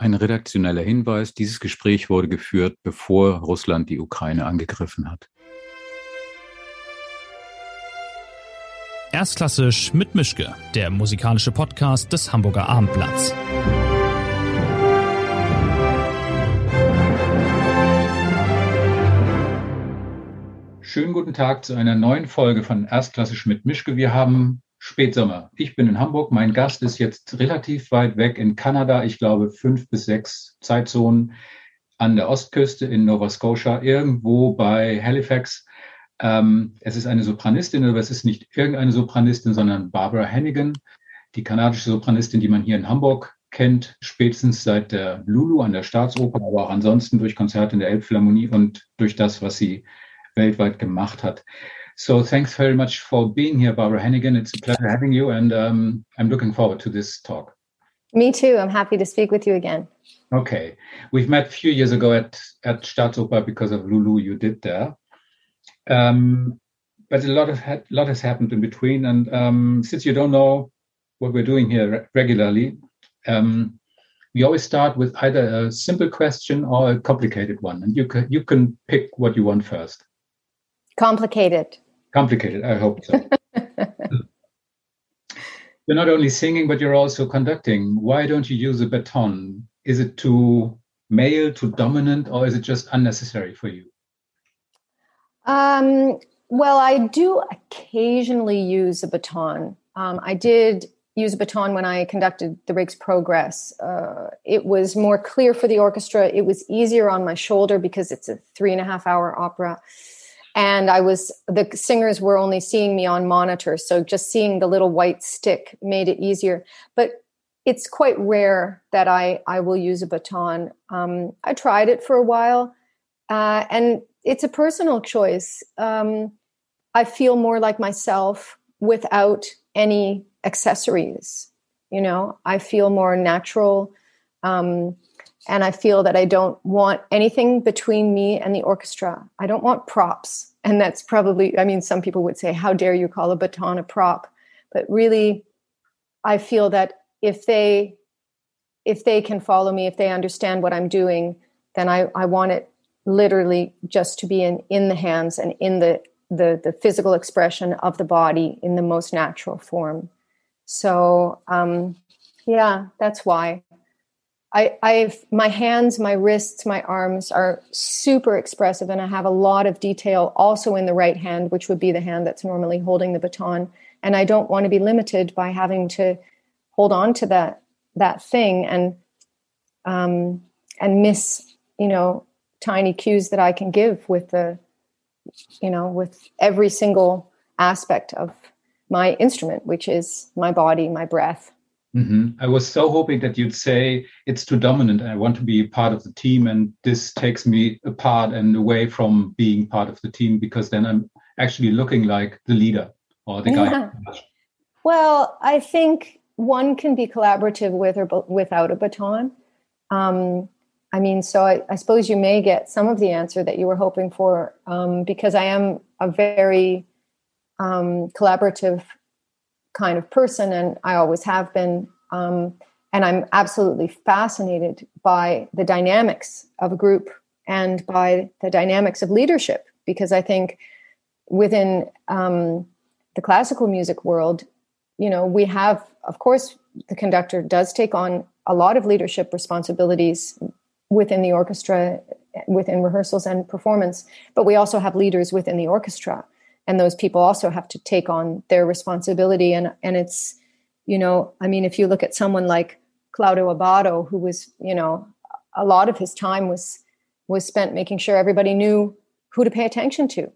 Ein redaktioneller Hinweis, dieses Gespräch wurde geführt, bevor Russland die Ukraine angegriffen hat. Erstklassisch mit Mischke, der musikalische Podcast des Hamburger Abendblatts. Schönen guten Tag zu einer neuen Folge von Erstklassisch mit Mischke. Wir haben Spätsommer. Ich bin in Hamburg. Mein Gast ist jetzt relativ weit weg in Kanada. Ich glaube, fünf bis sechs Zeitzonen an der Ostküste in Nova Scotia, irgendwo bei Halifax. Ähm, es ist eine Sopranistin, aber es ist nicht irgendeine Sopranistin, sondern Barbara Hannigan, die kanadische Sopranistin, die man hier in Hamburg kennt, spätestens seit der Lulu an der Staatsoper, aber auch ansonsten durch Konzerte in der Elbphilharmonie und durch das, was sie weltweit gemacht hat. So thanks very much for being here, Barbara Hannigan. It's a pleasure having you, and um, I'm looking forward to this talk. Me too. I'm happy to speak with you again. Okay, we've met a few years ago at at Staatsoper because of Lulu you did there, um, but a lot of ha- lot has happened in between. And um, since you don't know what we're doing here re- regularly, um, we always start with either a simple question or a complicated one, and you can you can pick what you want first. Complicated complicated. I hope so. you're not only singing, but you're also conducting. Why don't you use a baton? Is it too male, too dominant, or is it just unnecessary for you? Um, well, I do occasionally use a baton. Um, I did use a baton when I conducted the Rake's Progress. Uh, it was more clear for the orchestra. It was easier on my shoulder because it's a three and a half hour opera and i was the singers were only seeing me on monitor so just seeing the little white stick made it easier. But it's quite rare that i i will use a baton. Um, i tried it for a while uh, and it's a personal choice. Um, i feel more like myself without any accessories you know? I feel more natural um, and I feel that I don't want anything between me and the orchestra. I don't want props. And that's probably, I mean, some people would say, How dare you call a baton a prop? But really, I feel that if they if they can follow me, if they understand what I'm doing, then I, I want it literally just to be in, in the hands and in the, the the physical expression of the body in the most natural form. So um, yeah, that's why. I, I've my hands, my wrists, my arms are super expressive, and I have a lot of detail also in the right hand, which would be the hand that's normally holding the baton. And I don't want to be limited by having to hold on to that that thing and um, and miss, you know, tiny cues that I can give with the, you know, with every single aspect of my instrument, which is my body, my breath, Mm-hmm. I was so hoping that you'd say it's too dominant. and I want to be part of the team, and this takes me apart and away from being part of the team because then I'm actually looking like the leader or the guy. Well, I think one can be collaborative with or without a baton. Um, I mean, so I, I, suppose you may get some of the answer that you were hoping for um, because I am a very um, collaborative kind of person, and I always have been. Um, and I'm absolutely fascinated by the dynamics of a group and by the dynamics of leadership because I think within um, the classical music world, you know, we have, of course, the conductor does take on a lot of leadership responsibilities within the orchestra, within rehearsals and performance, but we also have leaders within the orchestra and those people also have to take on their responsibility. And and it's you know i mean if you look at someone like claudio abbado who was you know a lot of his time was was spent making sure everybody knew who to pay attention to.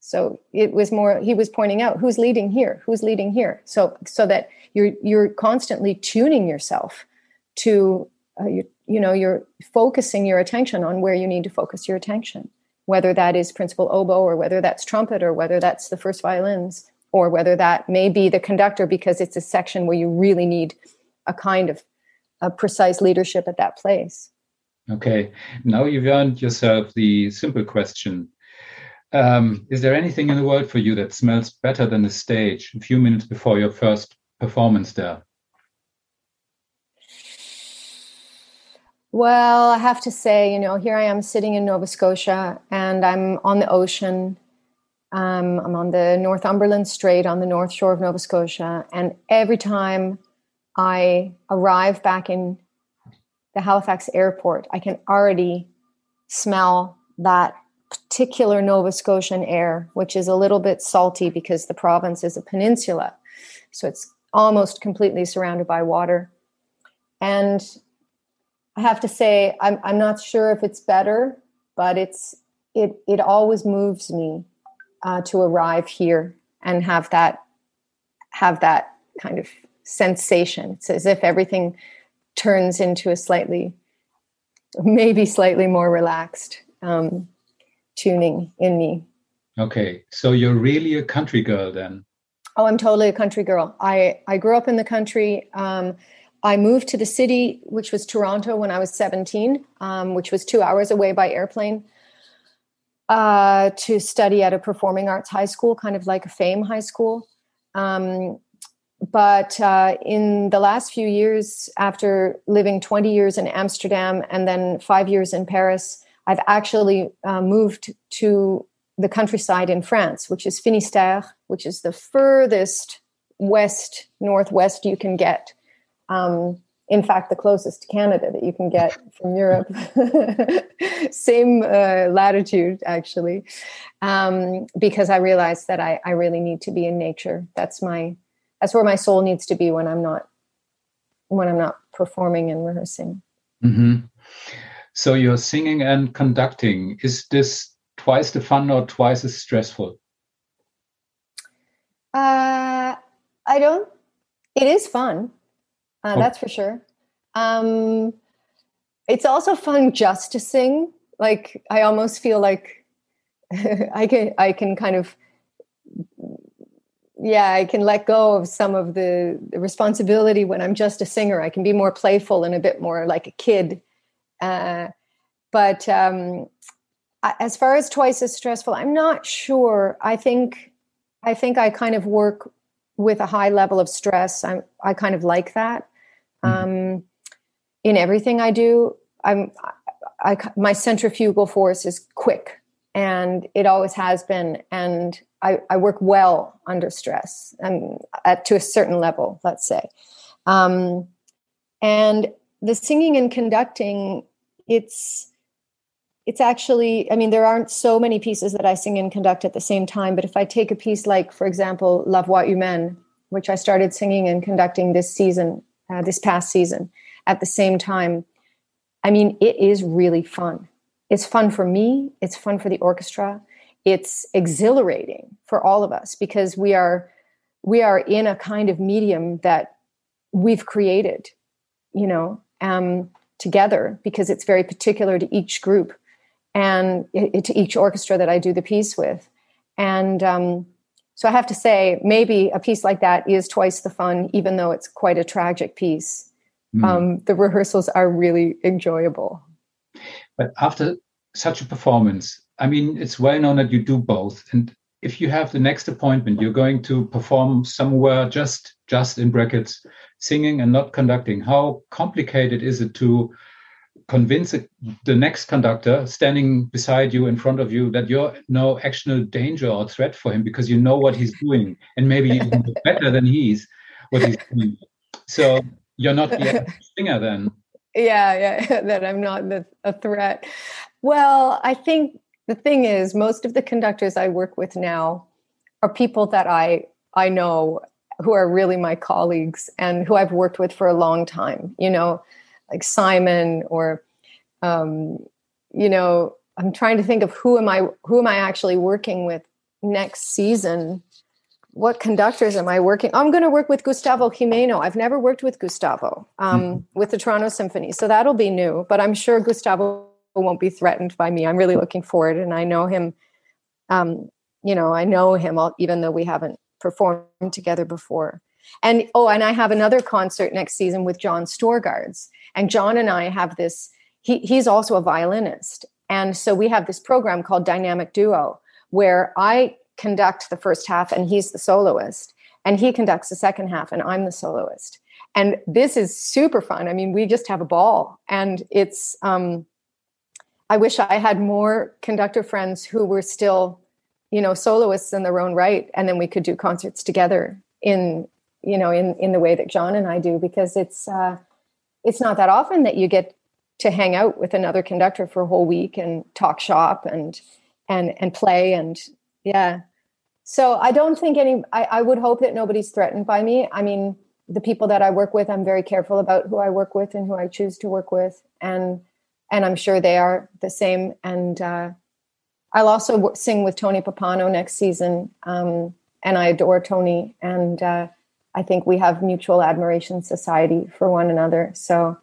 So it was more he was pointing out who's leading here? Who's leading here? So so that you're you're constantly tuning yourself to uh, you, you know you're focusing your attention on where you need to focus your attention whether that is principal oboe or whether that's trumpet or whether that's the first violins or whether that may be the conductor because it's a section where you really need a kind of a precise leadership at that place. Okay, now you've earned yourself the simple question. Um, is there anything in the world for you that smells better than the stage a few minutes before your first performance there? Well, I have to say, you know, here I am sitting in Nova Scotia and I'm on the ocean. Um, I'm on the Northumberland Strait on the north shore of Nova Scotia. And every time I arrive back in the Halifax airport, I can already smell that particular Nova Scotian air, which is a little bit salty because the province is a peninsula. So it's almost completely surrounded by water. And I have to say, I'm, I'm not sure if it's better, but it's it it always moves me uh, to arrive here and have that have that kind of sensation. It's as if everything turns into a slightly, maybe slightly more relaxed um, tuning in me. Okay, so you're really a country girl then. Oh, I'm totally a country girl. I I grew up in the country. Um, I moved to the city, which was Toronto, when I was 17, um, which was two hours away by airplane, uh, to study at a performing arts high school, kind of like a fame high school. Um, but uh, in the last few years, after living 20 years in Amsterdam and then five years in Paris, I've actually uh, moved to the countryside in France, which is Finistère, which is the furthest west northwest you can get. Um, in fact, the closest to Canada that you can get from Europe. Same uh, latitude, actually, um, because I realized that I, I really need to be in nature. That's my that's where my soul needs to be when I'm not when I'm not performing and rehearsing. Mm-hmm. So you're singing and conducting. Is this twice the fun or twice as stressful? Uh, I don't. It is fun. Uh, oh. That's for sure. Um, it's also fun just to sing. Like I almost feel like I can I can kind of yeah I can let go of some of the, the responsibility when I'm just a singer. I can be more playful and a bit more like a kid uh, but um, as far as twice as stressful, I'm not sure. I think I think I kind of work with a high level of stress. I'm I kind of like that. Mm-hmm. Um, in everything I do, I'm I, I, my centrifugal force is quick, and it always has been. And I, I work well under stress, and at to a certain level, let's say. Um, and the singing and conducting it's it's actually i mean there aren't so many pieces that i sing and conduct at the same time but if i take a piece like for example la voix humaine which i started singing and conducting this season uh, this past season. At the same time i mean it is really fun. It's fun for me. It's fun for the orchestra. It's exhilarating for all of us because we are we are in a kind of medium that we've created you know um, together because it's very particular to each group and it, to each orchestra that I do the piece with. And um, so I have to say, maybe a piece like that is twice the fun, even though it's quite a tragic piece. Mm. Um, the rehearsals are really enjoyable. But after such a performance, I mean, it's well known that you do both. And if you have the next appointment, you're going to perform somewhere just just in brackets singing and not conducting. How complicated is it to convince the next conductor standing beside you in front of you that you're no actual danger or threat for him because you know what he's doing and maybe even better than he's what he's doing. So you're not the singer then. Yeah, yeah, that I'm not the, a threat. Well, I think the thing is, most of the conductors I work with now are people that I I know who are really my colleagues and who I've worked with for a long time, you know, like Simon or, um, you know, I'm trying to think of who am I, who am I actually working with next season? What conductors am I working? I'm going to work with Gustavo Gimeno. I've never worked with Gustavo um, mm-hmm. with the Toronto Symphony, so that'll be new. But I'm sure Gustavo won't be threatened by me. I'm really looking forward, and I know him. Um, you know, I know him, even though we haven't performed together before. And oh, and I have another concert next season with John Storgards. And John and I have this, he, he's also a violinist. And so we have this program called Dynamic Duo, where I conduct the first half and he's the soloist, and he conducts the second half and I'm the soloist. and this is super fun. I mean, we just have a ball, and it's. Um, I wish I had more conductor friends who were still, you know, soloists in their own right, and then we could do concerts together in, you know, in in the way that John and I do, because it's uh, it's not that often that you get to hang out with another conductor for a whole week and talk shop and and and play and yeah. So I don't think any. I, I would hope that nobody's threatened by me. I mean, the people that I work with, I'm very careful about who I work with and who I choose to work with, and and I'm sure they are the same. And uh, I'll also sing with Tony Pappano next season, um, and I adore Tony, and uh, I think we have mutual admiration society for one another. So,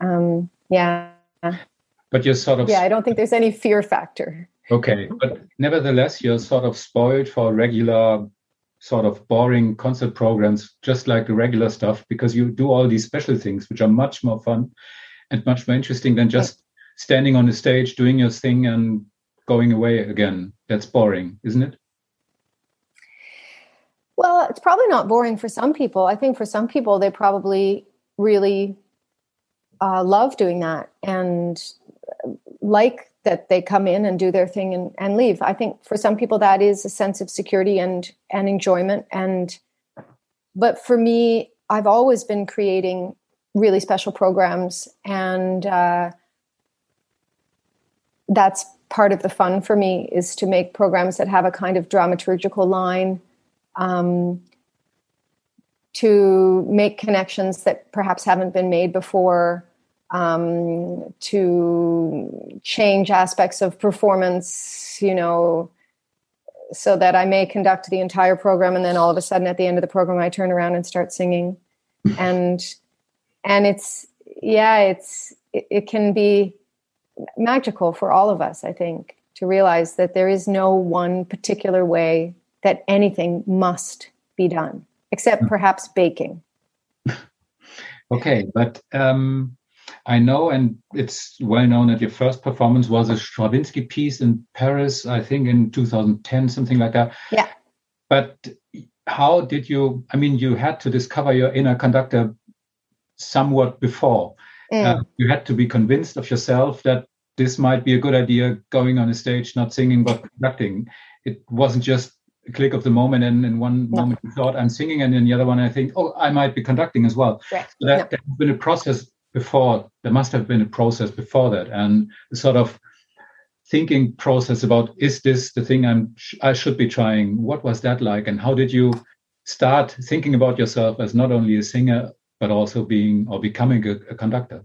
um, yeah. But you're sort of yeah. I don't think there's any fear factor. Okay, but nevertheless, you're sort of spoiled for regular sort of boring concert programs, just like the regular stuff, because you do all these special things, which are much more fun and much more interesting than just standing on the stage, doing your thing, and going away again. That's boring, isn't it? Well, it's probably not boring for some people. I think for some people, they probably really uh, love doing that and like that they come in and do their thing and, and leave. I think for some people that is a sense of security and and enjoyment. And but for me, I've always been creating really special programs, and uh, that's part of the fun for me is to make programs that have a kind of dramaturgical line. Um, to make connections that perhaps haven't been made before, um, to change aspects of performance, you know, so that I may conduct the entire program and then all of a sudden at the end of the program I turn around and start singing. and and it's yeah, it's it, it can be magical for all of us, I think, to realize that there is no one particular way that anything must be done, except hmm. perhaps baking. okay, but um, I know, and it's well known that your first performance was a Stravinsky piece in Paris, I think in 2010, something like that. Yeah. But how did you? I mean, you had to discover your inner conductor somewhat before. Mm. Uh, you had to be convinced of yourself that this might be a good idea going on a stage, not singing, but conducting. It wasn't just click of the moment and in one no. moment you thought I'm singing and in the other one I think, oh, I might be conducting as well. Right. So that, no. has been a process before there must have been a process before that and the sort of thinking process about is this the thing i'm i should be trying what was that like and how did you start thinking about yourself as not only a singer but also being or becoming a, a conductor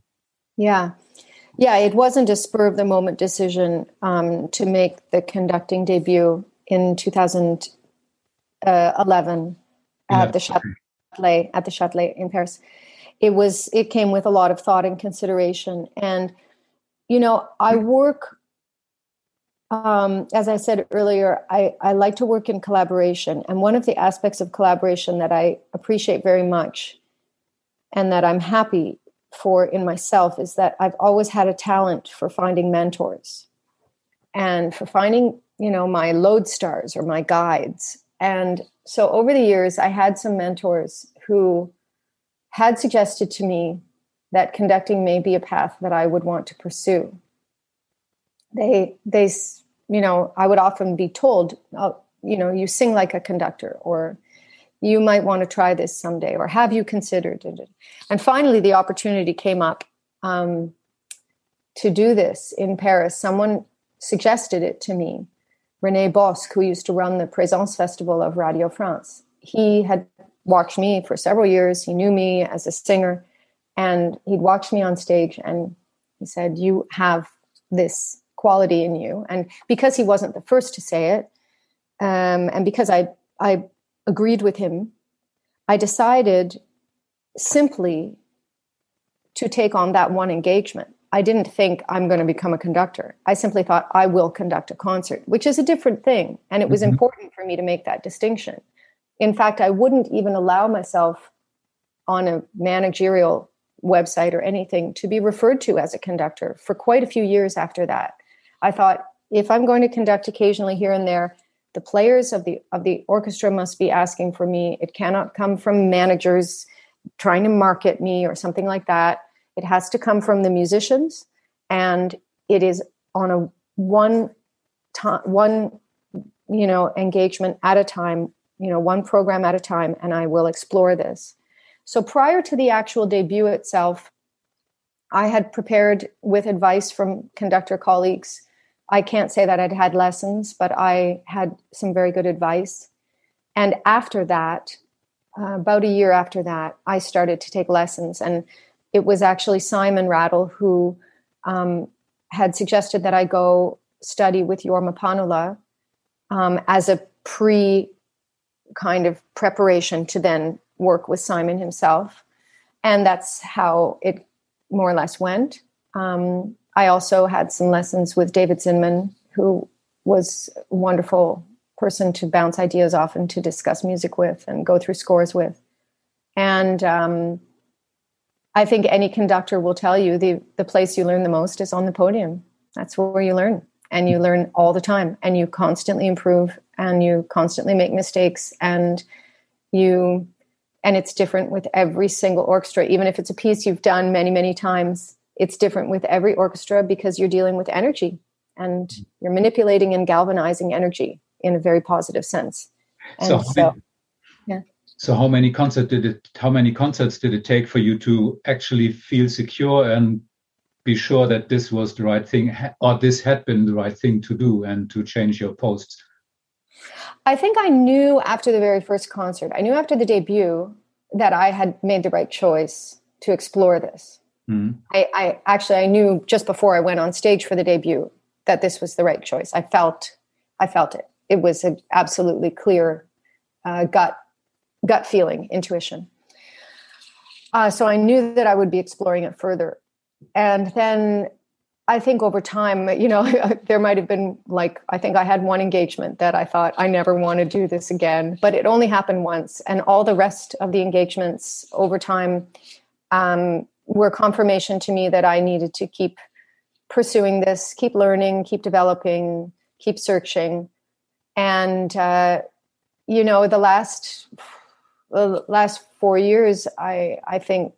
yeah yeah it wasn't a spur of the moment decision um, to make the conducting debut in 2011 uh, at the Châtelet at the Châtelet in Paris. It was it came with a lot of thought and consideration. And you know i work um, as i said earlier I, I like to work in collaboration. And one of the aspects of collaboration that i appreciate very much and that i'm happy for in myself is that i've always had a talent for finding mentors and for finding you know my lodestars or my guides and so over the years i had some mentors who had suggested to me that conducting may be a path that I would want to pursue. They, they, you know, I would often be told, oh, you know, you sing like a conductor, or you might want to try this someday, or have you considered it? And finally, the opportunity came up um, to do this in Paris. Someone suggested it to me. Rene Bosc, who used to run the Présence Festival of Radio France, he had watched me for several years. He knew me as a singer, and he'd watched me on stage, and he said, "You have this quality in you." And because he wasn't the first to say it, um, and because I I agreed with him, I decided simply to take on that one engagement. I didn't think I'm going to become a conductor. I simply thought I will conduct a concert, which is a different thing. And it was mm-hmm. important for me to make that distinction. In fact, I wouldn't even allow myself on a managerial website or anything to be referred to as a conductor for quite a few years after that. I thought if I'm going to conduct occasionally here and there, the players of the of the orchestra must be asking for me. It cannot come from managers trying to market me or something like that. It has to come from the musicians, and it is on a one time, one you know engagement at a time, you know, one program at a time, and I will explore this. So prior to the actual debut itself, I had prepared with advice from conductor colleagues. I can't say that I'd had lessons, but I had some very good advice. And after that, uh, about a year after that, I started to take lessons. And it was actually Simon Rattle who um, had suggested that I go study with Jorma Panula um, as a pre kind of preparation to then work with Simon himself. And that's how it more or less went. Um, I also had some lessons with David Zinman, who was a wonderful person to bounce ideas off and to discuss music with and go through scores with. And um, I think any conductor will tell you the, the place you learn the most is on the podium. That's where you learn. And you learn all the time. And you constantly improve. And you constantly make mistakes. And you and it's different with every single orchestra. Even if it's a piece you've done many many times it's different with every orchestra because you're dealing with energy. And you're manipulating and galvanizing energy in a very positive sense. And so, so so how many concerts did it how many concerts did it take for you to actually feel secure and be sure that this was the right thing or this had been the right thing to do and to change your posts I think I knew after the very first concert, I knew after the debut that I had made the right choice to explore this. Mm-hmm. I, I, actually I knew just before I went on stage for the debut that this was the right choice. I felt I felt it. It was an absolutely clear uh, gut gut feeling, intuition. Uh, so I knew that I would be exploring it further. And then I think over time, you know, there might have been like, I think I had one engagement that I thought I never want to do this again, but it only happened once. And all the rest of the engagements over time um, were confirmation to me that I needed to keep pursuing this, keep learning, keep developing, keep searching. And, uh, you know, the last, the last four years, I, I think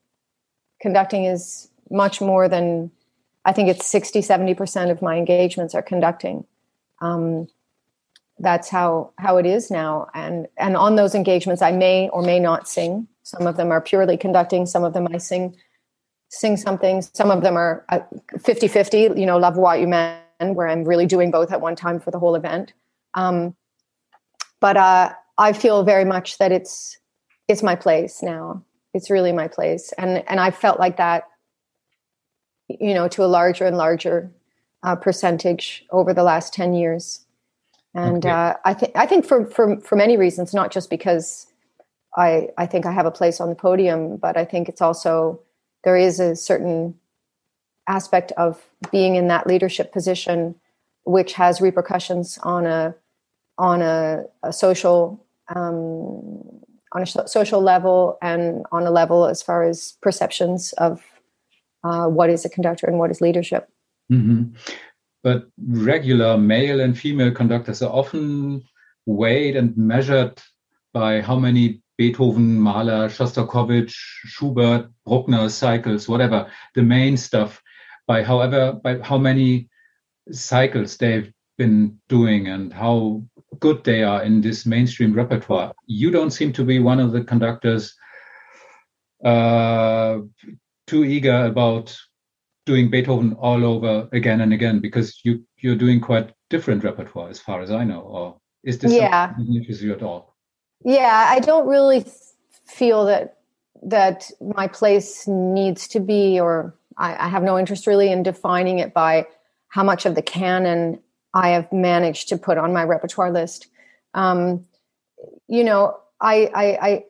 conducting is much more than I think it's 60, 70% of my engagements are conducting. Um, that's how, how it is now. And, and on those engagements, I may or may not sing. Some of them are purely conducting. Some of them I sing, sing something. Some of them are 50, 50, you know, La Voix Humaine, where I'm really doing both at one time for the whole event. Um, but uh, I feel very much that it's, it's my place now. It's really my place. And, and I felt like that you know, to a larger and larger uh, percentage over the last 10 years. And okay. uh, I think I think for, for for many reasons, not just because I I think I have a place on the podium, but I think it's also there is a certain aspect of being in that leadership position, which has repercussions on a on a, a social um, on a social level and on a level as far as perceptions of uh, what is a conductor and what is leadership. Mm-hmm. But regular male and female conductors are often weighed and measured by how many Beethoven, Mahler, Shostakovich, Schubert, Bruckner cycles, whatever the main stuff, by however by how many cycles they've been doing and how good they are in this mainstream repertoire. You don't seem to be one of the conductors uh, too eager about doing Beethoven all over again and again because you you're doing quite different repertoire as far as I know. Or is this yeah. interests you at all? Yeah, I don't really feel that that my place needs to be, or I, I have no interest really in defining it by how much of the canon I have managed to put on my repertoire list. Um, you know, I, I, I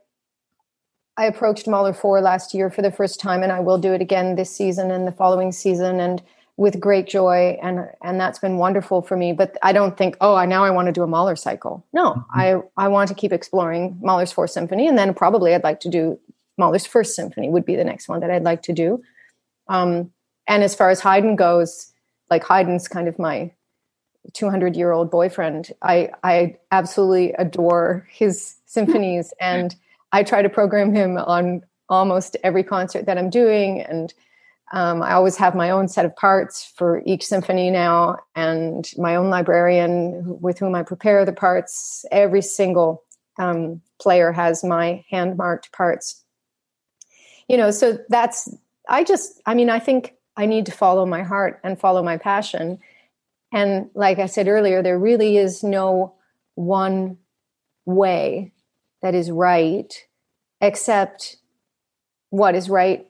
I approached Mahler 4 last year for the first time, and I will do it again this season and the following season, and with great joy. And and that's been wonderful for me. But I don't think, oh, I now I want to do a Mahler cycle. No, mm-hmm. I I want to keep exploring Mahler's Fourth Symphony, and then probably I'd like to do Mahler's First Symphony would be the next one that I'd like to do. Um, and as far as Haydn goes, like Haydn's kind of my 200 year old boyfriend. I I absolutely adore his symphonies and I try to program him on almost every concert that I'm doing. And um, I always have my own set of parts for each symphony now, and my own librarian with whom I prepare the parts. Every single um, player has my hand marked parts. You know, so that's, I just, I mean, I think I need to follow my heart and follow my passion. And like I said earlier, there really is no one way that is right, except what is right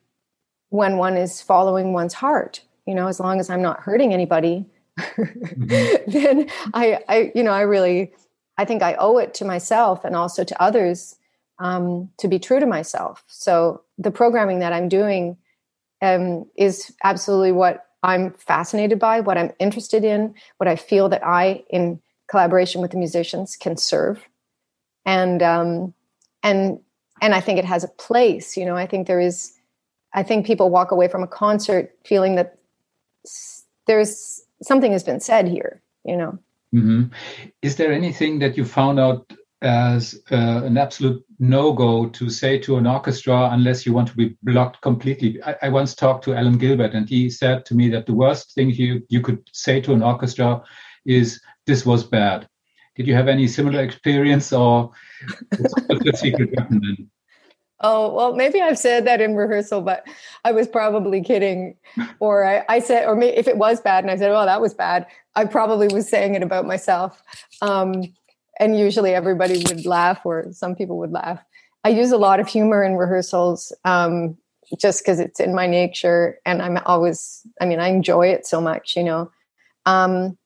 when one is following one's heart. You know, as long as I'm not hurting anybody, mm-hmm. then I, I, you know, I really, I think I owe it to myself and also to others um, to be true to myself. So the programming that I'm doing um, is absolutely what I'm fascinated by, what I'm interested in, what I feel that I, in collaboration with the musicians, can serve, and um, and and I think it has a place. You know, I think there is. I think people walk away from a concert feeling that there's something has been said here. You know. Mm-hmm. Is there anything that you found out as uh, an absolute no go to say to an orchestra unless you want to be blocked completely. I, I, once talked to Alan Gilbert, and he said to me that the worst thing you, you could say to an orchestra is, This was bad. Did you have any similar experience, or what's the secret weapon then? Oh, well, maybe I've said that in rehearsal, but I was probably kidding. Or I, I said, or maybe if it was bad and I said, well, that was bad, I probably was saying it about myself. Um, and usually everybody would laugh or some people would laugh. I use a lot of humor in rehearsals um, just because it's in my nature and i'm always i mean i enjoy it so much you know? Um,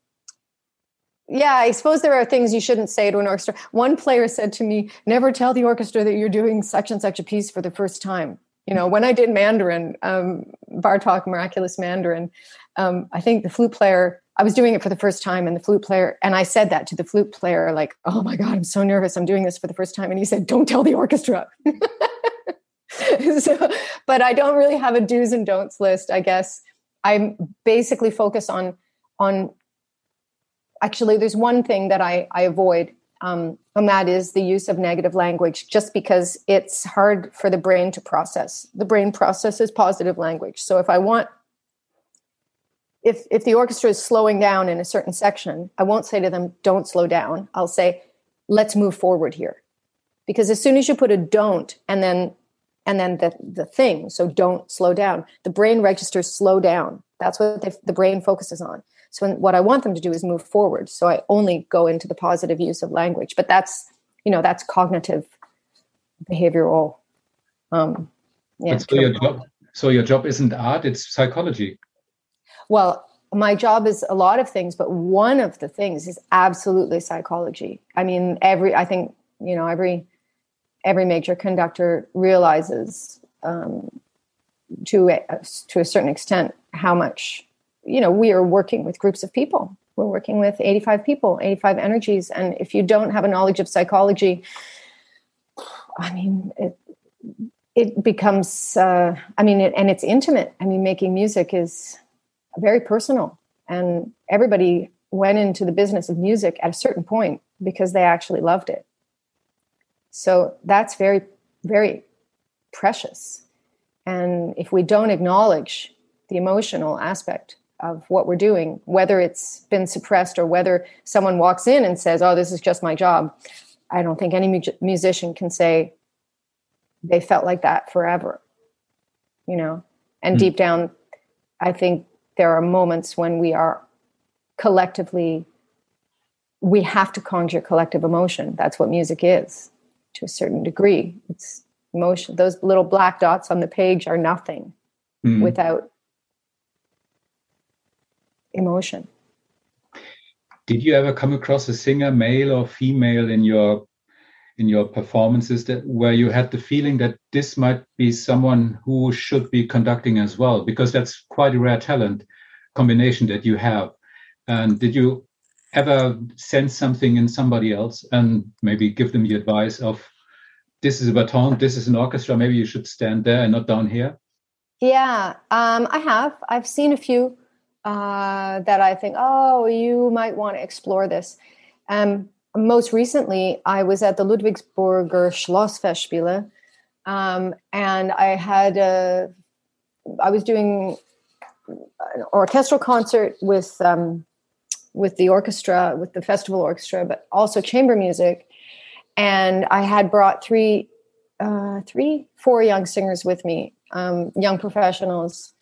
yeah i suppose there are things you shouldn't say to an orchestra. One player said to me never tell the orchestra that you're doing such and such a piece for the first time. You know when i did mandarin um, bartok miraculous mandarin um, i think the flute player I was doing it for the first time, and the flute player, and I said that to the flute player, like, "Oh my god, I'm so nervous. I'm doing this for the first time." And he said, "Don't tell the orchestra." so, but I don't really have a do's and don'ts list. I guess I'm basically focused on on. Actually, there's one thing that I I avoid, um, and that is the use of negative language, just because it's hard for the brain to process. The brain processes positive language. So if I want if if the orchestra is slowing down in a certain section, I won't say to them, "Don't slow down." I'll say, "Let's move forward here," because as soon as you put a "don't" and then and then the the thing, so don't slow down, the brain registers slow down. That's what the, the brain focuses on. So what I want them to do is move forward. So I only go into the positive use of language, but that's you know that's cognitive behavioral. Um, yeah, so your job, so your job isn't art; it's psychology. Well, my job is a lot of things, but one of the things is absolutely psychology. I mean, every I think you know every every major conductor realizes um, to a, to a certain extent how much you know we are working with groups of people. We're working with 85 people, 85 energies, and if you don't have a knowledge of psychology, I mean, it it becomes. Uh, I mean, it, and it's intimate. I mean, making music is very personal. And everybody went into the business of music at a certain point because they actually loved it. So that's very, very precious. And if we don't acknowledge the emotional aspect of what we're doing, whether it's been suppressed or whether someone walks in and says, Oh, this is just my job, I don't think any mu- musician can say they felt like that forever, you know? And mm. deep down, I think there are moments when we are collectively we have to conjure collective emotion. That's what music is to a certain degree. It's emotion those little black dots on the page are nothing mm. without emotion. Did you ever come across a singer male or female in your in your performances that where you had the feeling that this might be someone who should be conducting as well because that's quite a rare talent combination that you have. And did you ever sense something in somebody else and maybe give them the advice of this is a baton this is an orchestra maybe you should stand there and not down here yeah um, i have. I've seen a few uh, that i think oh you might want to explore this. Um, most recently, I was at the Ludwigsburger Schlossfestspiele Um, and I had a, I was doing an orchestral concert with um, with the orchestra, with the festival orchestra, but also chamber music. And I had brought three, uh, three, four young singers with me, um, young professionals,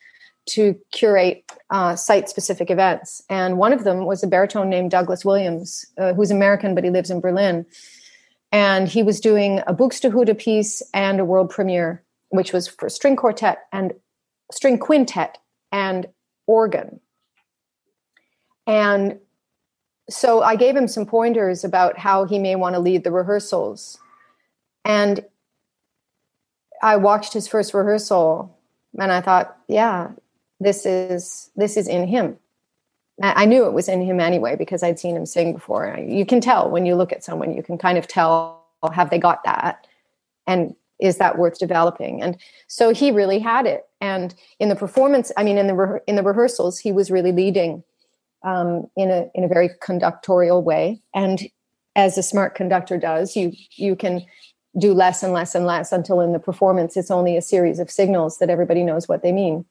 to curate uh, site-specific events. And one of them was a baritone named Douglas Williams, uh, who's American but he lives in Berlin. And he was doing a Buxtehude piece and a world premiere, which was for string quartet and string quintet and organ. And so I gave him some pointers about how he may want to lead the rehearsals. And I watched his first rehearsal and I thought, yeah, this is this is in him. I knew it was in him anyway because I'd seen him sing before. You can tell when you look at someone, you can kind of tell have they got that and is that worth developing? And so he really had it. And in the performance, I mean in the re- in the rehearsals, he was really leading um, in a in a very conductorial way. And as a smart conductor does, you you can do less and less and less until in the performance it's only a series of signals that everybody knows what they mean.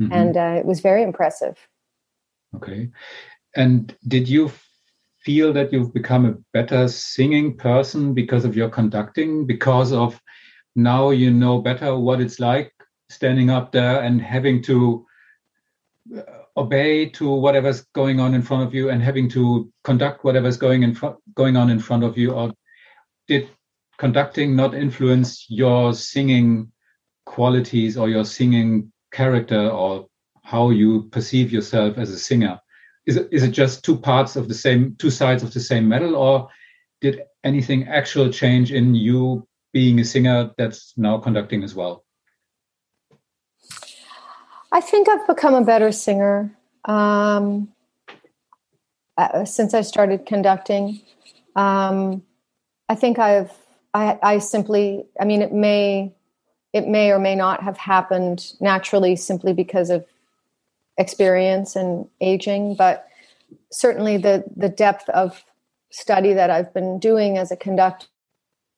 Mm-hmm. And uh, it was very impressive. Okay. And did you feel that you've become a better singing person because of your conducting, because of now you know better what it's like standing up there and having to uh, obey to whatever's going on in front of you and having to conduct whatever's going in front going on in front of you or did conducting not influence your singing qualities or your singing character or how you perceive yourself as a singer is it is it just two parts of the same two sides of the same medal or did anything actual change in you being a singer that's now conducting as well I think I've become a better singer um, uh, since I started conducting. Um, I think I've I, I simply I mean it may it may or may not have happened naturally simply because of experience and aging, but certainly the the depth of study that I've been doing as a conductor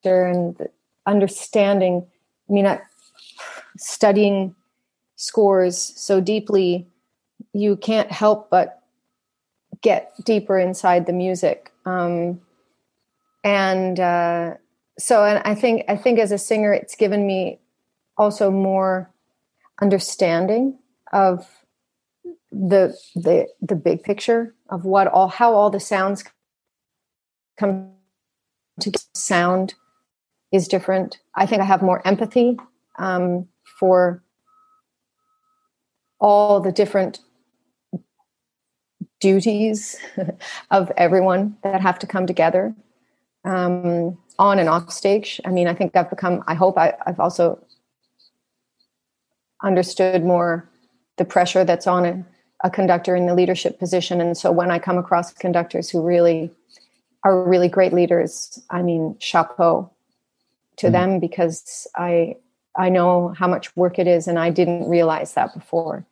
and understanding. I mean, I, studying scores so deeply, you can't help but get deeper inside the music. Um, and uh, so, and I think I think as a singer, it's given me also more understanding of the the the big picture of what all how all the sounds come to sound is different. I think I have more empathy um, for all the different duties of everyone that have to come together um, on and off stage. I mean, I think I've become, I hope I, I've also understood more the pressure that's on a, a conductor in the leadership position. And so when I come across conductors who really are really great leaders, I mean, chapeau to mm them because I I know how much work it is, and I didn't realize that before.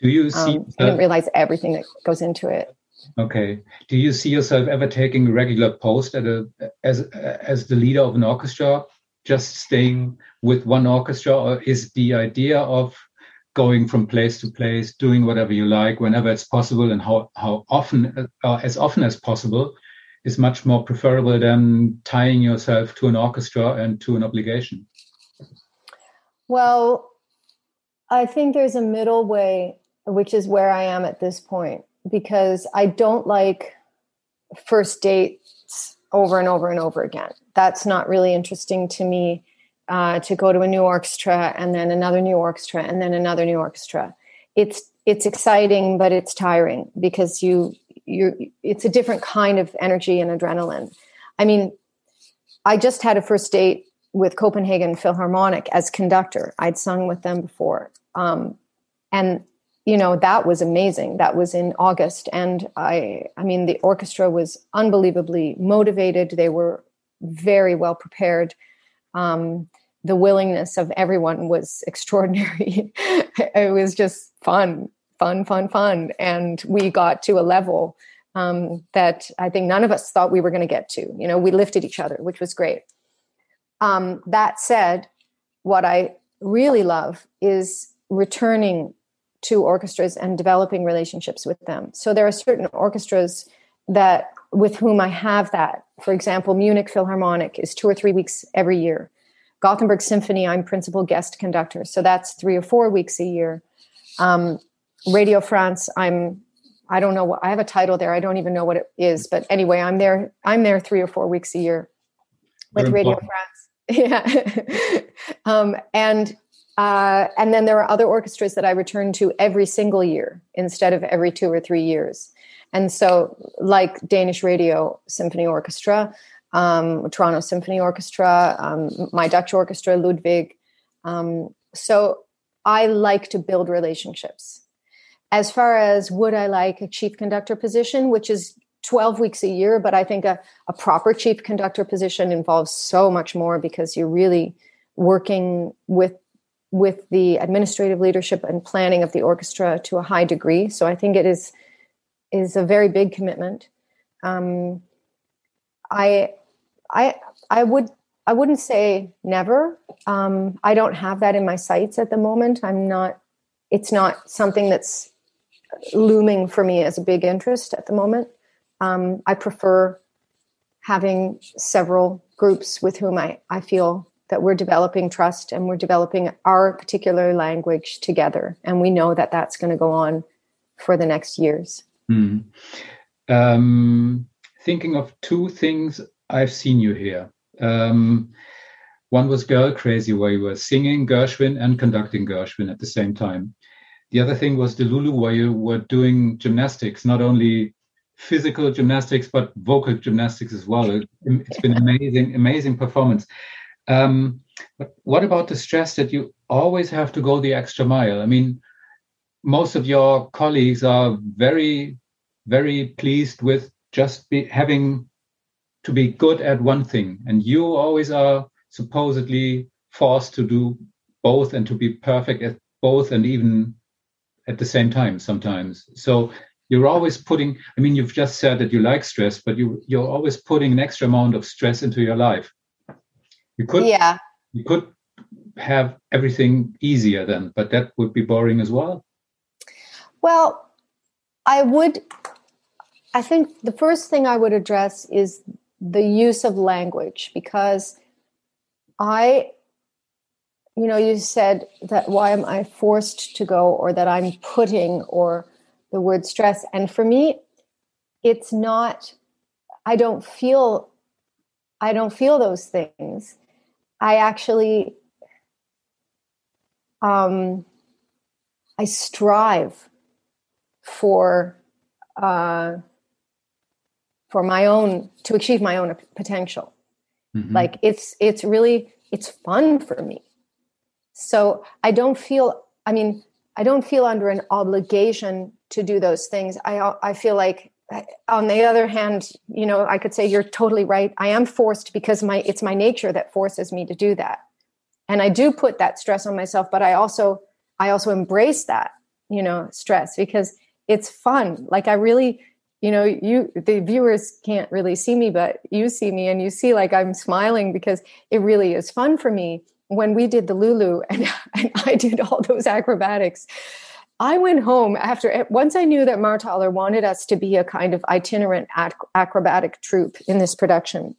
Do you see? Um, I didn't realize everything that goes into it. Okay. Do you see yourself ever taking a regular post at a as as the leader of an orchestra, just staying with one orchestra, or is the idea of going from place to place, doing whatever you like whenever it's possible, and how how often uh, as often as possible, is much more preferable than tying yourself to an orchestra and to an obligation? Well, I think there's a middle way which is where I am at this point because I don't like first dates over and over and over again. That's not really interesting to me. Uh, to go to a new orchestra and then another new orchestra and then another new orchestra. It's it's exciting, but it's tiring because you you it's a different kind of energy and adrenaline. I mean, I just had a first date with Copenhagen Philharmonic as conductor. I'd sung with them before, um, and you know that was amazing that was in august and i i mean the orchestra was unbelievably motivated they were very well prepared um, the willingness of everyone was extraordinary it was just fun fun fun fun and we got to a level um, that i think none of us thought we were going to get to you know we lifted each other which was great Um, that said, what I really love is returning to orchestras and developing relationships with them. So there are certain orchestras that with whom I have that. For example, Munich Philharmonic is two or three weeks every year. Gothenburg Symphony, I'm principal guest conductor, so that's three or four weeks a year. Um, Radio France, I'm I don't know what I have a title there. I don't even know what it is, but anyway, I'm there. I'm there three or four weeks a year with Radio France. Yeah, um, and uh, and then there are other orchestras that I return to every single year instead of every two or three years. And so, like Danish Radio Symphony Orchestra, um, Toronto Symphony Orchestra, um, my Dutch orchestra, Ludwig. Um, so I like to build relationships. As far as would I like a chief conductor position, which is 12 weeks a year, but I think a, a proper chief conductor position involves so much more because you're really working with with the administrative leadership and planning of the orchestra to a high degree. So I think it is is a very big commitment. Um, I I I would I wouldn't say never. Um, I don't have that in my sights at the moment. I'm not. It's not something that's looming for me as a big interest at the moment. Um, I prefer having several groups with whom I, I feel that we're developing trust and we're developing our particular language together. And we know that that's going to go on for the next years. Mm. Um, thinking of two things I've seen you here. Um, one was Girl Crazy, where you were singing Gershwin and conducting Gershwin at the same time. The other thing was the Lulu, where you were doing gymnastics, not only physical gymnastics, but vocal gymnastics as well. It, has been amazing, amazing performance. Um, but what about the stress that you always have to go the extra mile? I mean, most of your colleagues are very, very pleased with just be, having to be good at one thing. And you always are supposedly forced to do both and to be perfect at both and even at the same time sometimes. So you're always putting i mean you've just said that you like stress but you you're always putting an extra amount of stress into your life. You could yeah. you could have everything easier then but that would be boring as well. Well i would i think the first thing i would address is the use of language because I, you know, you said that why am I forced to go or that I'm putting or the word stress. And for me, it's not, I don't feel, I don't feel those things. I actually, um, I strive for, uh, for my own to achieve my own potential. Mm-hmm. like it's it's really it's fun for me. So i don't feel i mean i don't feel under an obligation to do those things. I i feel like on the other hand you know i could say you're totally right. I am forced because my it's my nature that forces me to do that. And i do put that stress on myself but i also i also embrace that you know stress because it's fun. Like i really you know you the viewers can't really see me but you see me and you see like i'm smiling because it really is fun for me when we did the lulu and, and i did all those acrobatics i went home after eh, once i knew that marthaler wanted us to be a kind of itinerant ac- acrobatic troupe in this production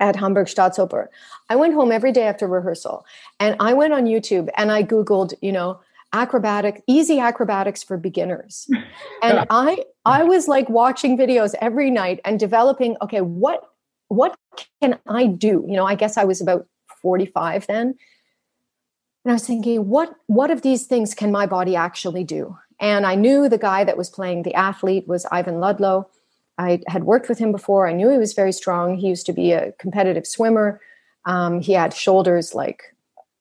at Hamburg Staatsoper. I went home every day after rehearsal and I went on YouTube and I Googled, you know, acrobatic easy acrobatics for beginners. And i i was like watching videos every night and developing okay what what can i do? You know i guess i was about 45 then. And i was thinking what what of these things can my body actually do? And i knew the guy that was playing the athlete was ivan ludlow. I had worked with him before. I knew he was very strong. He used to be a competitive swimmer. Um, he had shoulders like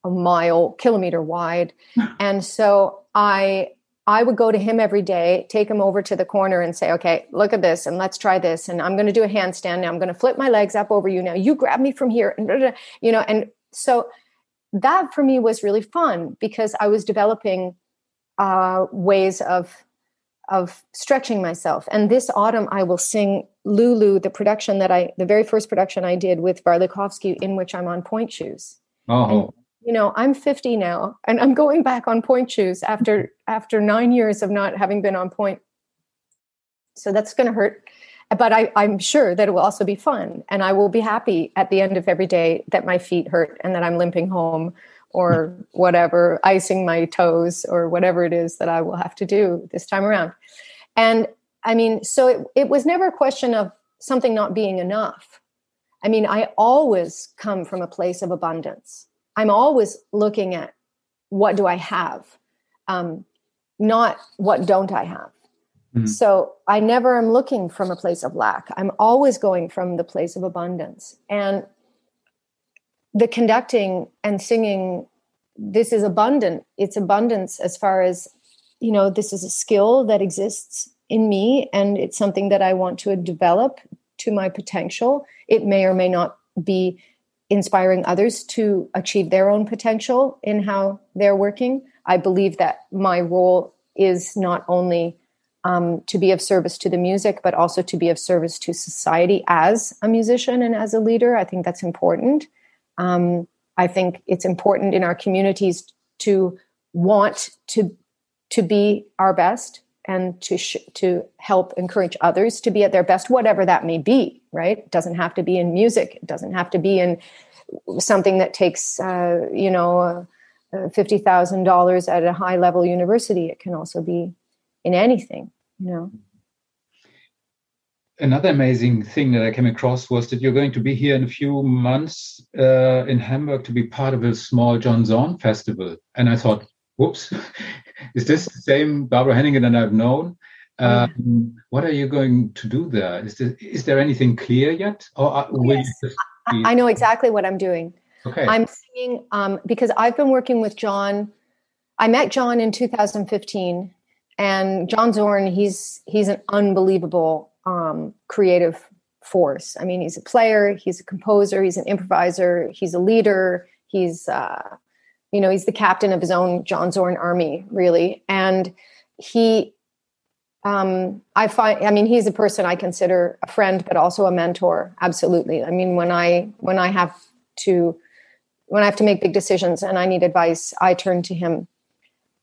a mile kilometer wide and so i i would go to him every day take him over to the corner and say okay look at this and let's try this and i'm going to do a handstand now i'm going to flip my legs up over you now you grab me from here and you know and so that for me was really fun because i was developing uh, ways of of stretching myself. And this autumn, I will sing Lulu, the production that I, the very first production I did with Warlikowski, in which I'm on pointe shoes. Oh. And, you know, I'm 50 now, and I'm going back on pointe shoes after after nine years of not having been on point So that's going to hurt, but I, I'm sure that it will also be fun, and I will be happy at the end of every day that my feet hurt and that I'm limping home or whatever, icing my toes or whatever it is that I will have to do this time around. And I mean, so it, it was never a question of something not being enough. I mean, I always come from a place of abundance. I'm always looking at what do I have, um, not what don't I have. Mm-hmm. So I never am looking from a place of lack. I'm always going from the place of abundance. And the conducting and singing this is abundant it's abundance as far as you know this is a skill that exists in me and it's something that i want to develop to my potential it may or may not be inspiring others to achieve their own potential in how they're working. I believe that my role is not only um, to be of service to the music but also to be of service to society as a musician and as a leader. I think that's important. Um, I think it's important in our communities to want to to be our best and to sh- to help encourage others to be at their best, whatever that may be. Right? It doesn't have to be in music. It doesn't have to be in something that takes uh, you know uh, uh fifty thousand dollars at a high level university. It can also be in anything. You know another amazing thing that I came across was that you're going to be here in a few months uh, in Hamburg to be part of a small John Zorn festival. And I thought, whoops, is this the same Barbara Hannigan that I've known? Um, what are you going to do there? Is there, is there anything clear yet? Or yes. Be... I know exactly what I'm doing. Okay. I'm singing um, because I've been working with John. I met John in 2015, and John Zorn. He's he's an unbelievable um, creative force. I mean, he's a player, he's a composer, he's an improviser, he's a leader, he's, uh, you know, he's the captain of his own John Zorn army, really. And he, um, I find, I mean, he's a person I consider a friend, but also a mentor. Absolutely. I mean, when I, when I have to, when I have to make big decisions and I need advice, I turn to him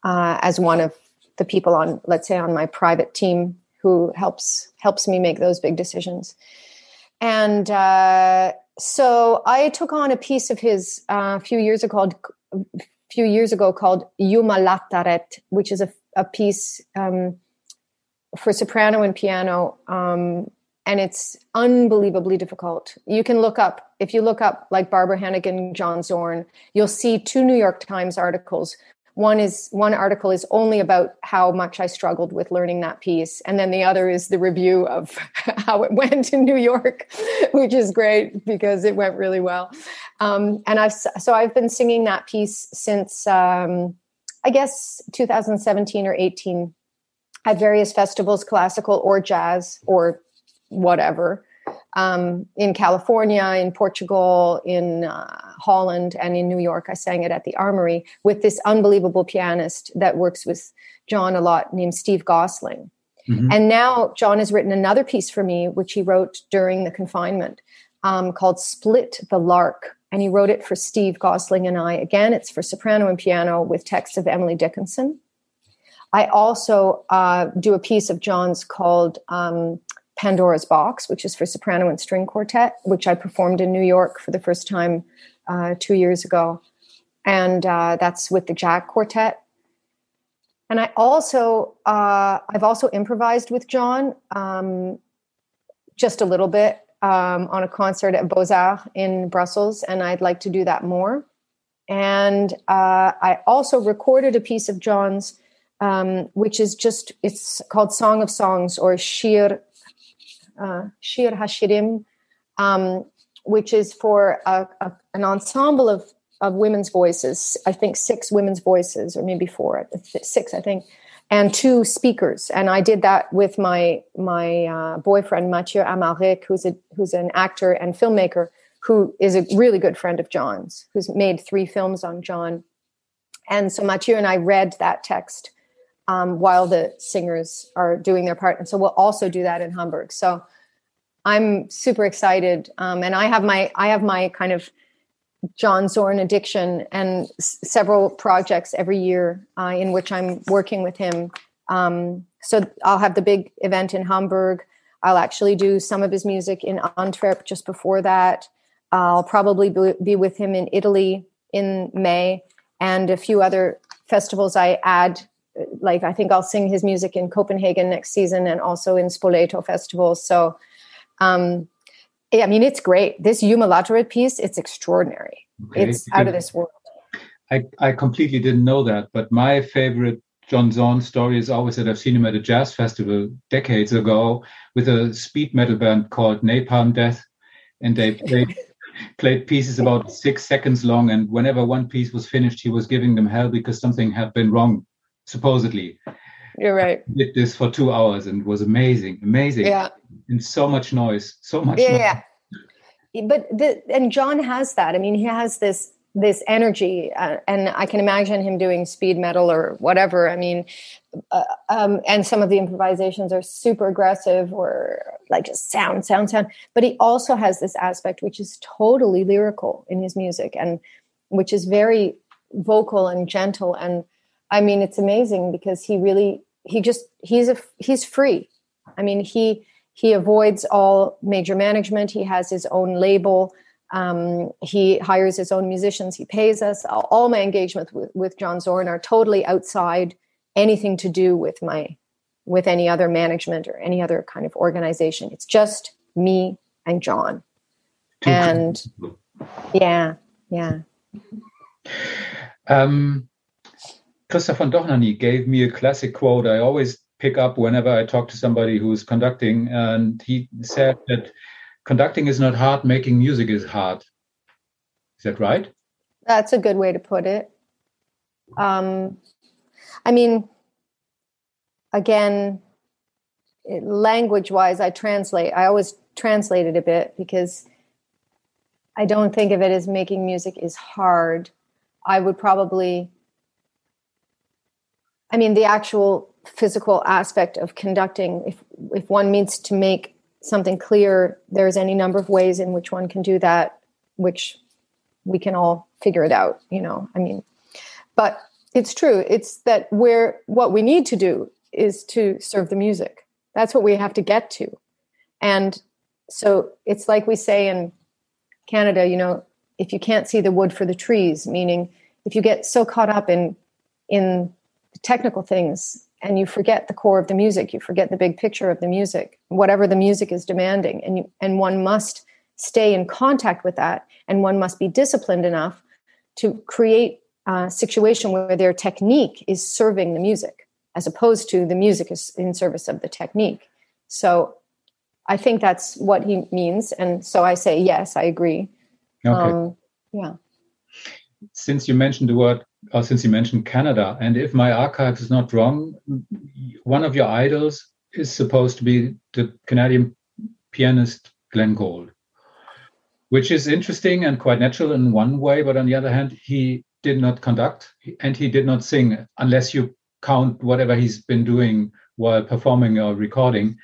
uh, as one of the people on, let's say, on my private team who helps helps me make those big decisions. And uh, so I took on a piece of his uh, a few years ago called a few years ago called Jumalattaret, which is a, a piece um, for soprano and piano. Um, and it's unbelievably difficult. You can look up, if you look up like Barbara Hannigan, John Zorn, you'll see two New York Times articles one is one article is only about how much i struggled with learning that piece. And then the other is the review of how it went in new york which is great because it went really well. Um, and i've so i've been singing that piece since um, i guess 2017 or 18 at various festivals classical or jazz or whatever um, in California, in Portugal, in uh, Holland, and in New York. I sang it at the Armory with this unbelievable pianist that works with John a lot named Steve Gosling. Mm-hmm. And now John has written another piece for me, which he wrote during the confinement um, called Split the Lark. And he wrote it for Steve Gosling and I. Again, it's for soprano and piano with text of Emily Dickinson. I also uh, do a piece of John's called um, Pandora's Box, which is for soprano and string quartet, which I performed in New York for the first time uh, two years ago. And uh, that's with the Jack Quartet. And I also, uh, I've also improvised with John um, just a little bit um, on a concert at Beaux-Arts in Brussels, and I'd like to do that more. And uh, I also recorded a piece of John's, um, which is just, it's called Song of Songs or Shir uh, Shir Hashirim, um, which is for a, a, an ensemble of, of women's voices, I think six women's voices, or maybe four, six, I think, and two speakers. And I did that with my my uh, boyfriend Mathieu Amalric, who's a who's an actor and filmmaker who is a really good friend of John's, who's made three films on John. And so Mathieu and I read that text um, while the singers are doing their part. And so we'll also do that in Hamburg. So I'm super excited. Um, and I have my, I have my kind of John Zorn addiction and s- several projects every year uh, in which I'm working with him. Um, so I'll have the big event in Hamburg. I'll actually do some of his music in Antwerp just before that. I'll probably be with him in Italy in May and a few other festivals I add. Like I think I'll sing his music in Copenhagen next season and also in Spoleto Festival. So, um, yeah, I mean, it's great. This Yuma piece, it's extraordinary. Okay. It's out of this world. I, I completely didn't know that, but my favorite John Zorn story is always that I've seen him at a jazz festival decades ago with a speed metal band called Napalm Death, and they played played pieces about six seconds long, and whenever one piece was finished, he was giving them hell because something had been wrong, supposedly. You're right. I did this for two hours and it was amazing, amazing. Yeah. And so much noise, so much. Yeah, noise. yeah. But the and John has that. I mean, he has this this energy uh, and i can imagine him doing speed metal or whatever i mean uh, um, and some of the improvisations are super aggressive or like just sound sound sound but he also has this aspect which is totally lyrical in his music and which is very vocal and gentle and i mean it's amazing because he really he just he's a he's free i mean he he avoids all major management he has his own label um, he hires his own musicians. He pays us. All my engagements with, with John Zorn are totally outside anything to do with my with any other management or any other kind of organization. It's just me and John. And yeah, yeah. Um, Christoph von Dohnanyi gave me a classic quote I always pick up whenever I talk to somebody who's conducting, and he said that conducting is not hard, making music is hard. Is that right? That's a good way to put it. Um, I mean, again, language wise, I translate. I always translate it a bit because I don't think of it as making music is hard. I would probably, I mean, the actual physical aspect of conducting, if, if one needs to make something clear, there's any number of ways in which one can do that, which we can all figure it out, you know. I mean, but it's true. It's that where what we need to do is to serve the music. That's what we have to get to. And so it's like we say in Canada, you know, if you can't see the wood for the trees, meaning if you get so caught up in in technical things and you forget the core of the music you forget the big picture of the music whatever the music is demanding and you, and one must stay in contact with that and one must be disciplined enough to create a situation where their technique is serving the music as opposed to the music is in service of the technique. So i think that's what he means and so i say yes i agree. Okay. Um, yeah since you mentioned the word or since you mentioned Canada, and if my archive is not wrong, one of your idols is supposed to be the Canadian pianist Glenn Gould, which is interesting and quite natural in one way, but on the other hand, he did not conduct and he did not sing unless you count whatever he's been doing while performing or recording.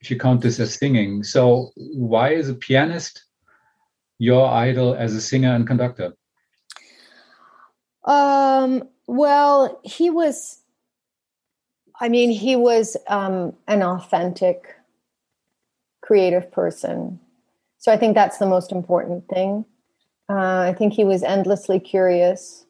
If you count this as singing, so why is a pianist your idol as a singer and conductor? Um, well, he was, I mean, he was um, an authentic, creative person. So I think that's the most important thing. Uh, I think he was endlessly curious.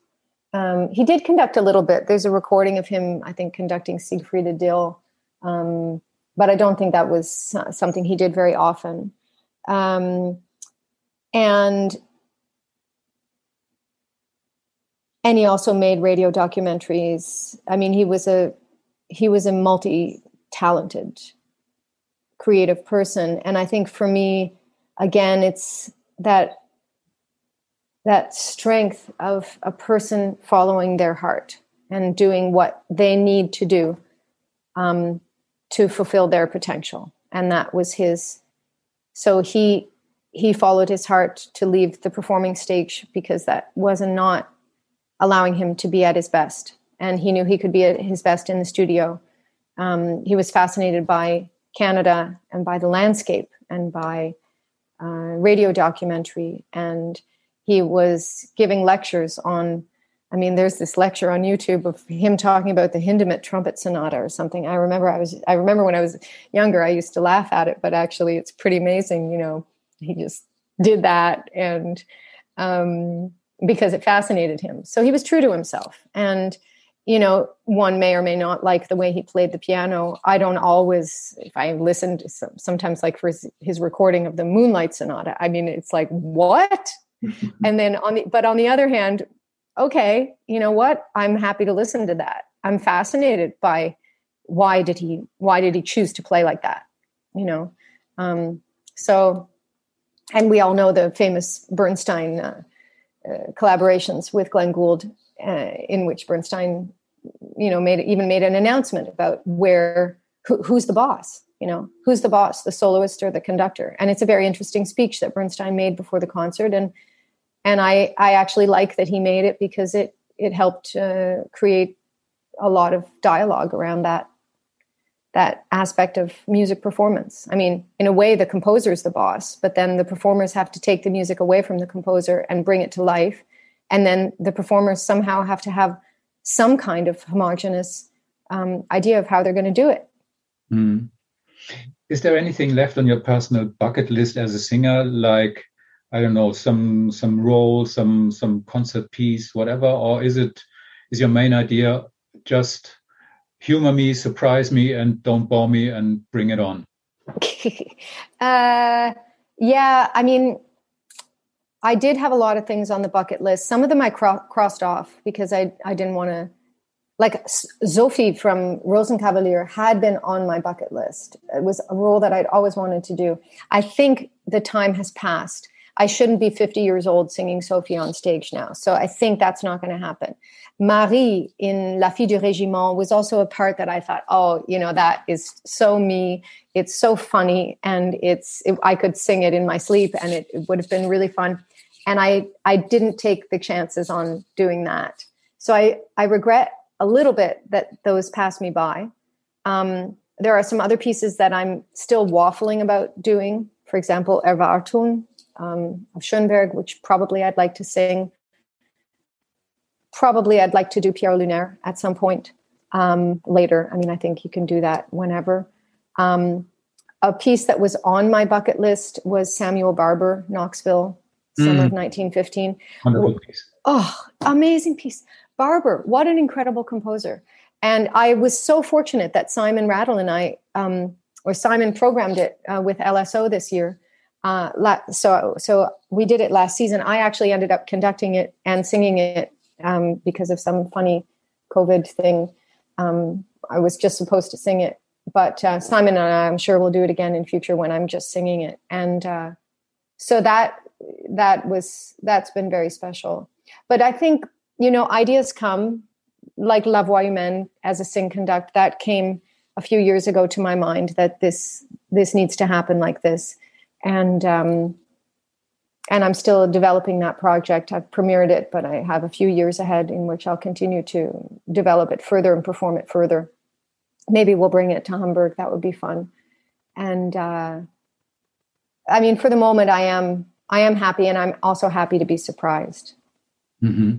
Um, he did conduct a little bit. There's a recording of him, I think, conducting Siegfried Idyll, um, but I don't think that was something he did very often. Um, and and he also made radio documentaries. I mean he was a he was a multi talented creative person. And i think for me again it's that that strength of a person following their heart and doing what they need to do um, to fulfill their potential. And that was his so he he followed his heart to leave the performing stage because that was not allowing him to be at his best and he knew he could be at his best in the studio. Um, he was fascinated by Canada and by the landscape and by uh, radio documentary. And he was giving lectures on, I mean, there's this lecture on YouTube of him talking about the Hindemith trumpet sonata or something. I remember I was, I remember when I was younger, I used to laugh at it, but actually it's pretty amazing. You know, he just did that and, um, because it fascinated him. So he was true to himself. And, you know, one may or may not like the way he played the piano. I don't always, if I listened sometimes like for his, his recording of the Moonlight Sonata, I mean, it's like, what? and then on the, but on the other hand, okay, you know what? I'm happy to listen to that. I'm fascinated by why did he, why did he choose to play like that? You know? Um, so, and we all know the famous Bernstein uh, uh, collaborations with Glenn Gould uh, in which Bernstein, you know, made even made an announcement about where who, who's the boss. You know, who's the boss, the soloist or the conductor? And it's a very interesting speech that Bernstein made before the concert, and and I I actually like that he made it because it it helped uh, create a lot of dialogue around that that aspect of music performance. I mean, in a way, the composer is the boss, but then the performers have to take the music away from the composer and bring it to life and then the performers somehow have to have some kind of homogenous um, idea of how they're going to do it. Mm. Is there anything left on your personal bucket list as a singer, like I don't know, some some role, some some concert piece, whatever, or is it is your main idea just humor me, surprise me, and don't bore me, and bring it on? uh, yeah, I mean, I did have a lot of things on the bucket list. Some of them I cro- crossed off because I, I didn't want to. Like Sophie from Rosenkavalier had been on my bucket list. It was a role that I'd always wanted to do. I think the time has passed. I shouldn't be 50 years old singing Sophie on stage now. So I think that's not going to happen. Marie in La Fille du Régiment was also a part that I thought, oh, you know, that is so me. It's so funny, and it's it, I could sing it in my sleep, and it, it would have been really fun and I I didn't take the chances on doing that. So I I regret a little bit that those passed me by. Um, there are some other pieces that I'm still waffling about doing. For example, Erwartung um, of Schoenberg, which probably I'd like to sing. Probably I'd like to do Pierrot Lunaire at some point um, later. I mean, I think you can do that whenever. Um, a piece that was on my bucket list was Samuel Barber, Knoxville summer mm. of 1915. Wonderful piece. Oh, amazing piece. Barber, what an incredible composer. And I was so fortunate that Simon Rattle and I, um, or Simon programmed it uh, with LSO this year. Uh, so, so we did it last season. I actually ended up conducting it and singing it um, because of some funny COVID thing. Um, I was just supposed to sing it, but uh, Simon and I, I'm sure we'll do it again in future when I'm just singing it. And uh, so that that was that's been very special. But I think you know ideas come like La Voix as a sing conduct that came a few years ago to my mind that this this needs to happen like this and um, and I'm still developing that project. I've premiered it, but I have a few years ahead in which I'll continue to develop it further and perform it further. Maybe we'll bring it to Hamburg. That would be fun. And uh, I mean, for the moment, I am I am happy, and I'm also happy to be surprised. Mm-hmm.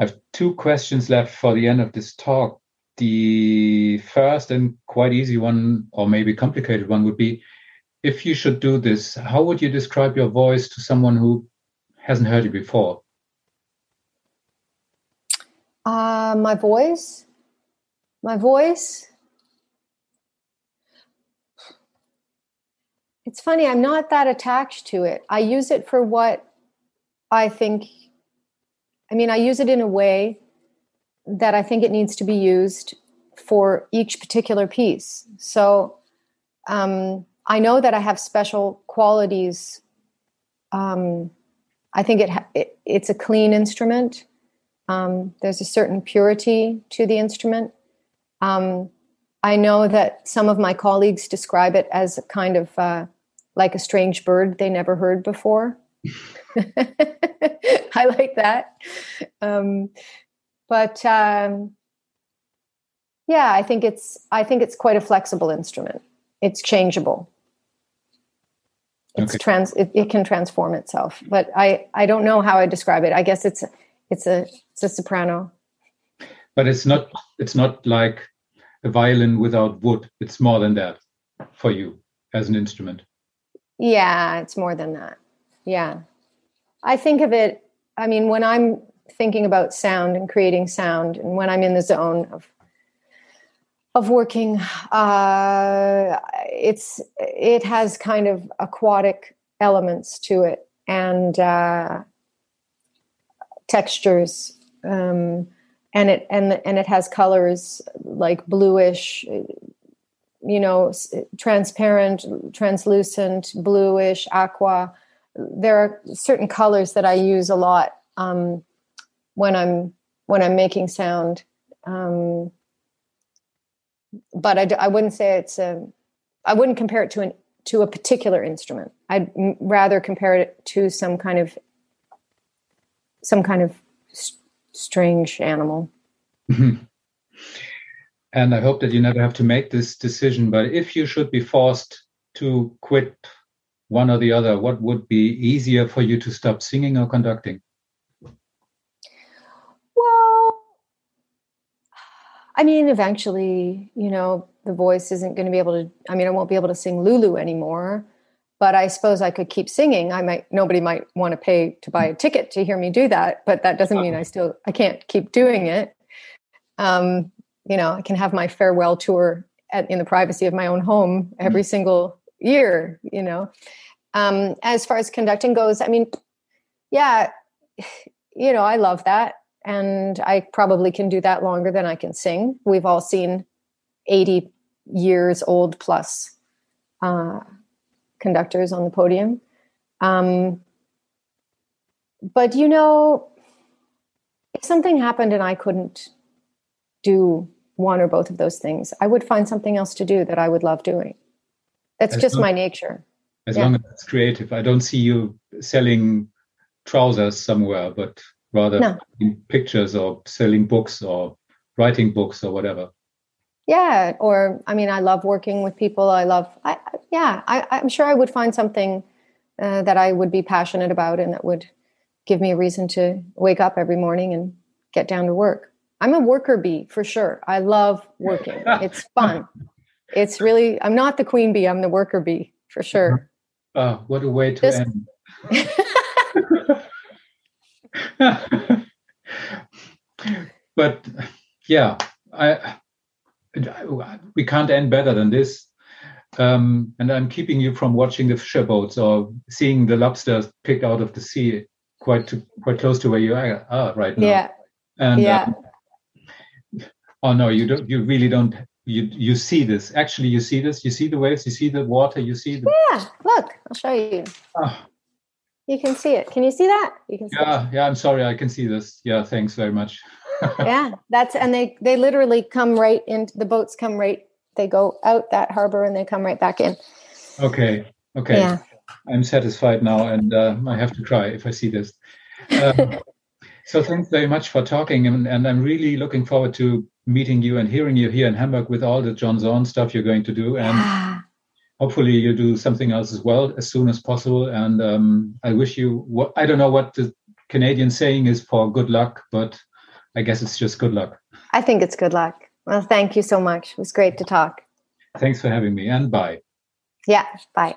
I have two questions left for the end of this talk. The first and quite easy one, or maybe complicated one, would be if you should do this, how would you describe your voice to someone who hasn't heard you before? Uh, my voice? My voice? It's funny, I'm not that attached to it. I use it for what I think, I mean, I use it in a way that I think it needs to be used for each particular piece. So um, I know that I have special qualities. Um, I think it, it, it's a clean instrument. Um, there's a certain purity to the instrument. Um, I know that some of my colleagues describe it as kind of uh, like a strange bird they never heard before. I like that. Um, but um, yeah, I think it's I think it's quite a flexible instrument. It's changeable. It's okay. trans. It, it can transform itself, but I I don't know how I describe it. I guess it's it's a it's a soprano. But it's not it's not like a violin without wood. It's more than that for you as an instrument. Yeah, it's more than that. Yeah. I think of it, I mean, when I'm thinking about sound and creating sound, and when I'm in the zone of of working, uh, it's it has kind of aquatic elements to it and uh, textures, um, and it and and it has colors like bluish, you know, transparent, translucent, bluish, aqua there are certain colors that I use a lot um, when I'm when I'm making sound. Um, but I, I wouldn't say it's a. I wouldn't compare it to an to a particular instrument. I'd rather compare it to some kind of some kind of st- strange animal. And I hope that you never have to make this decision. But if you should be forced to quit one or the other, what would be easier for you to stop singing or conducting? I mean, eventually, you know, the voice isn't going to be able to, I mean, I won't be able to sing Lulu anymore, but I suppose I could keep singing. I might, nobody might want to pay to buy a ticket to hear me do that, but that doesn't mean I still, I can't keep doing it. Um, you know, I can have my farewell tour at, in the privacy of my own home every mm-hmm. single year, you know. Um, as far as conducting goes, I mean, yeah, you know, I love that. And I probably can do that longer than I can sing. We've all seen 80 years old plus uh, conductors on the podium. Um, but, you know, if something happened and I couldn't do one or both of those things, I would find something else to do that I would love doing. That's just my nature. As yeah. long as it's creative, I don't see you selling trousers somewhere, but rather no. pictures or selling books or writing books or whatever. Yeah, or I mean, I love working with people. I love, I, yeah, I, I'm sure I would find something uh, that I would be passionate about and that would give me a reason to wake up every morning and get down to work. I'm a worker bee for sure. I love working. it's fun it's really i'm not the queen bee i'm the worker bee for sure oh what a way to Just, end but yeah I, I, we can't end better than this. Um, and i'm keeping you from watching the fisher boats or seeing the lobsters picked out of the sea quite to, quite close to where you are right now. Yeah. And yeah. Um, oh no you don't you really don't you you see this. Actually you see this. You see the waves. You see the water. You see the yeah look i'll show you. Oh. You can see it can you see that you can yeah it. yeah i'm sorry i can see this yeah thanks very much yeah that's and they they literally come right into the boats come right they go out that harbor and they come right back in okay okay yeah. i'm satisfied now and uh, i have to cry if i see this um, so thanks very much for talking and, and i'm really looking forward to meeting you and hearing you here in Hamburg with all the John Zorn stuff you're going to do. And. Hopefully you do something else as well as soon as possible. And um, I wish you, what, I don't know what the Canadian saying is for good luck, but I guess it's just good luck. I think it's good luck. Well, thank you so much. It was great to talk. Thanks for having me and bye. Yeah, bye.